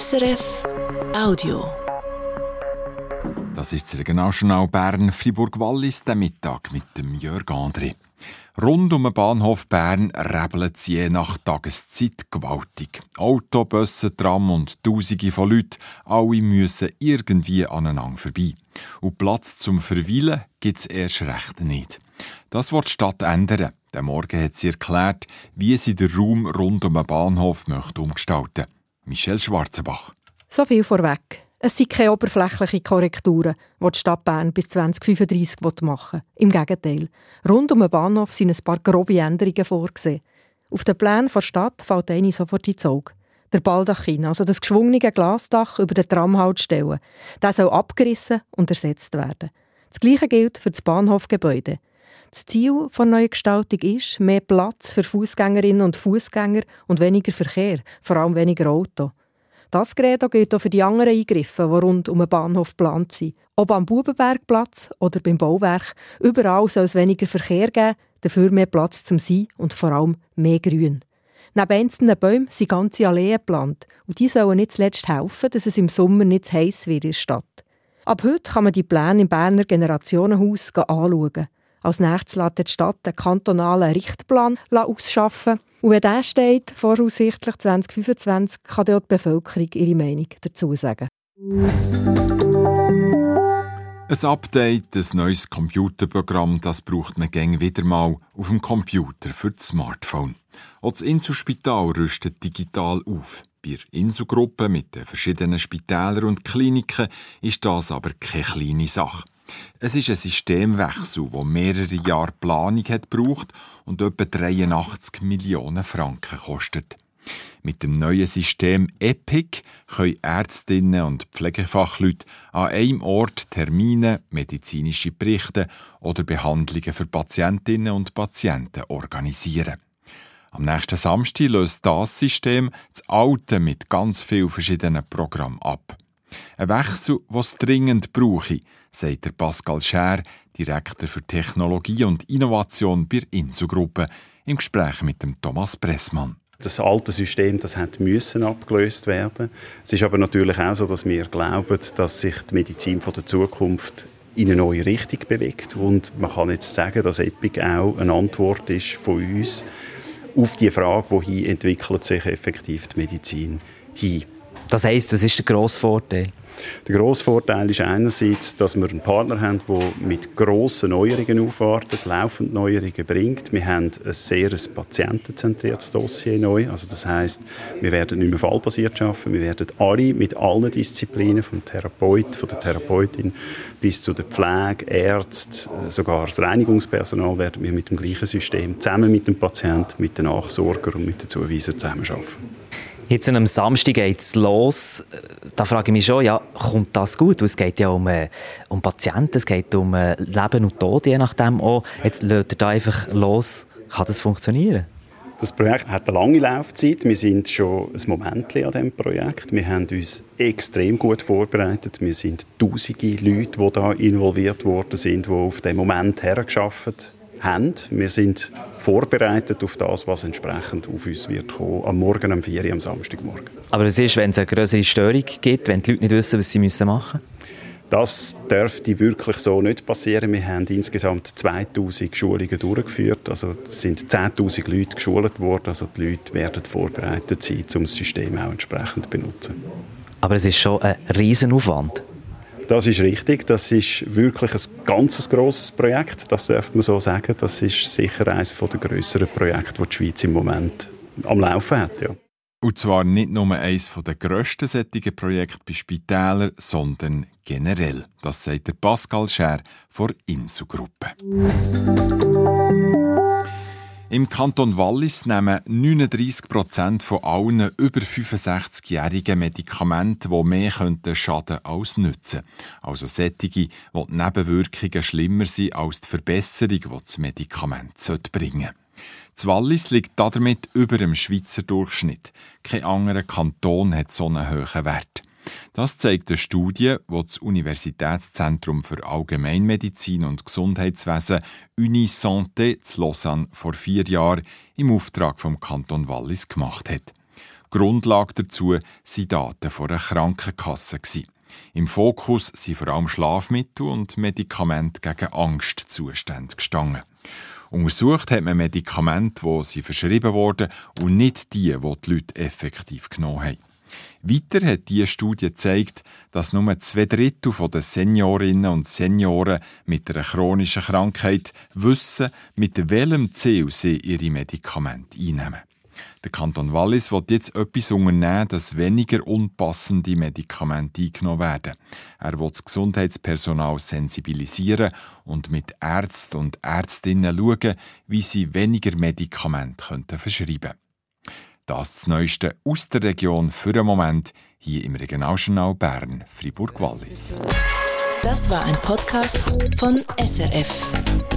SRF Audio. Das ist das Regionaljournal Bern Fribourg-Wallis, der Mittag mit dem Jörg André. Rund um den Bahnhof Bern rebelt es je nach Tageszeit gewaltig. Auto, Busse, Tram und Tausende von Leuten, alle müssen irgendwie aneinander vorbei. Und Platz zum Verweilen gibt es erst recht nicht. Das wird die Stadt ändern. Der Morgen hat sie erklärt, wie sie den Raum rund um den Bahnhof möchte umgestalten Michelle Schwarzenbach. So viel vorweg. Es sind keine oberflächlichen Korrekturen, die die Stadt Bern bis 2035 machen will. Im Gegenteil. Rund um den Bahnhof sind ein paar grobe Änderungen vorgesehen. Auf den Plänen der Stadt fällt eine sofort ins Auge. Der Baldachin, also das geschwungene Glasdach über den Tramhaltestellen, der soll abgerissen und ersetzt werden. Das Gleiche gilt für das Bahnhofgebäude. Das Ziel der neuen Gestaltung ist mehr Platz für Fußgängerinnen und Fußgänger und weniger Verkehr, vor allem weniger Auto. Das Gerät gilt auch für die anderen Eingriffe, die rund um den Bahnhof geplant sind. Ob am Bubenbergplatz oder beim Bauwerk, überall soll es weniger Verkehr geben, dafür mehr Platz zum Sein und vor allem mehr Grün. Neben einzelnen Bäumen sind ganze Alleen geplant und die sollen nicht zuletzt helfen, dass es im Sommer nicht zu heiß wird in der Stadt. Ab heute kann man die Pläne im Berner Generationenhaus anschauen. Als nächstes lässt die Stadt einen kantonalen Richtplan ausschaffen. Und wenn der steht, voraussichtlich 2025, kann dort die Bevölkerung ihre Meinung dazu sagen. Ein Update, ein neues Computerprogramm, das braucht man gäng wieder mal auf dem Computer für das Smartphone. Auch das Inselspital rüstet digital auf. Bei der Inselgruppe mit den verschiedenen Spitälern und Kliniken ist das aber keine kleine Sache. Es ist ein Systemwechsel, der mehrere Jahre Planung hat gebraucht und etwa 83 Millionen Franken kostet. Mit dem neuen System EPIC können Ärztinnen und Pflegefachleute an einem Ort Termine, medizinische Berichte oder Behandlungen für Patientinnen und Patienten organisieren. Am nächsten Samstag löst das System das alte mit ganz vielen verschiedenen Programmen ab. Ein Wechsel, was dringend brauche, sagt der Pascal Scher, Direktor für Technologie und Innovation bei Insugruppe, im Gespräch mit dem Thomas Pressmann. Das alte System, das hat müssen abgelöst werden. Es ist aber natürlich auch so, dass wir glauben, dass sich die Medizin von der Zukunft in eine neue Richtung bewegt. Und man kann jetzt sagen, dass Epic auch eine Antwort ist von uns auf die Frage, wohin entwickelt sich effektiv die Medizin hin. Das heisst, was ist der grosse Vorteil? Der grosse Vorteil ist einerseits, dass wir einen Partner haben, der mit grossen Neuerungen aufwartet, laufend Neuerungen bringt. Wir haben ein sehr patientenzentriertes Dossier neu. Also das heißt, wir werden nicht mehr fallbasiert arbeiten. Wir werden alle mit allen Disziplinen, vom Therapeut, von der Therapeutin bis zu der Pflege, Ärzte, sogar das Reinigungspersonal werden wir mit dem gleichen System zusammen mit dem Patienten, mit den Nachsorgern und mit den Zuweisern zusammenarbeiten. Jetzt am Samstag geht es los. Da frage ich mich schon, ja, kommt das gut? es geht ja um, äh, um Patienten, es geht um äh, Leben und Tod, je nachdem auch. Jetzt lädt er da einfach los. Kann das funktionieren? Das Projekt hat eine lange Laufzeit. Wir sind schon ein Moment an diesem Projekt. Wir haben uns extrem gut vorbereitet. Wir sind tausende Leute, die da involviert worden sind, die auf den Moment hergeschafft haben. Wir sind vorbereitet auf das, was entsprechend auf uns wird kommen, am Morgen, am 4 Uhr, am Samstagmorgen. Aber es ist, wenn es eine größere Störung gibt, wenn die Leute nicht wissen, was sie machen müssen? Das dürfte wirklich so nicht passieren. Wir haben insgesamt 2000 Schulungen durchgeführt. Also es sind 10.000 Leute geschult worden. Also die Leute werden vorbereitet sein, um das System auch entsprechend zu benutzen. Aber es ist schon ein Riesenaufwand. Das ist richtig. Das ist wirklich ein ganz grosses Projekt. Das darf man so sagen. Das ist sicher eines der grösseren Projekte, die die Schweiz im Moment am Laufen hat. Ja. Und zwar nicht nur eines der grössten solchen Projekte bei Spitälern, sondern generell. Das sagt der Pascal Scher von Insugruppe. Im Kanton Wallis nehmen 39 Prozent von allen über 65-jährigen Medikamente, die mehr könnten schaden als nützen. Also sättige, wo die Nebenwirkungen schlimmer sind als die Verbesserung, die das Medikament bringen sollte. Das Wallis liegt damit über dem Schweizer Durchschnitt. Kein anderer Kanton hat so einen hohen Wert. Das zeigt eine Studie, die das Universitätszentrum für Allgemeinmedizin und Gesundheitswesen Unisanté zu Lausanne vor vier Jahren im Auftrag vom Kanton Wallis gemacht hat. Grundlage dazu waren Daten von einer Krankenkasse. Im Fokus sind vor allem Schlafmittel und Medikamente gegen Angstzustände gestanden. Untersucht hat man Medikamente, die sie verschrieben wurden und nicht die, die die Leute effektiv genommen haben. Weiter hat diese Studie gezeigt, dass nur zwei Drittel der Seniorinnen und Senioren mit einer chronischen Krankheit wissen, mit welchem Ziel sie ihre Medikamente einnehmen. Der Kanton Wallis will jetzt etwas unternehmen, dass weniger unpassende Medikamente eingenommen werden. Er will das Gesundheitspersonal sensibilisieren und mit Ärzten und Ärztinnen schauen, wie sie weniger Medikamente verschreiben können. Das, das Neueste aus der Region für den Moment hier im Regionaljournal Bern, Fribourg-Wallis. Das war ein Podcast von SRF.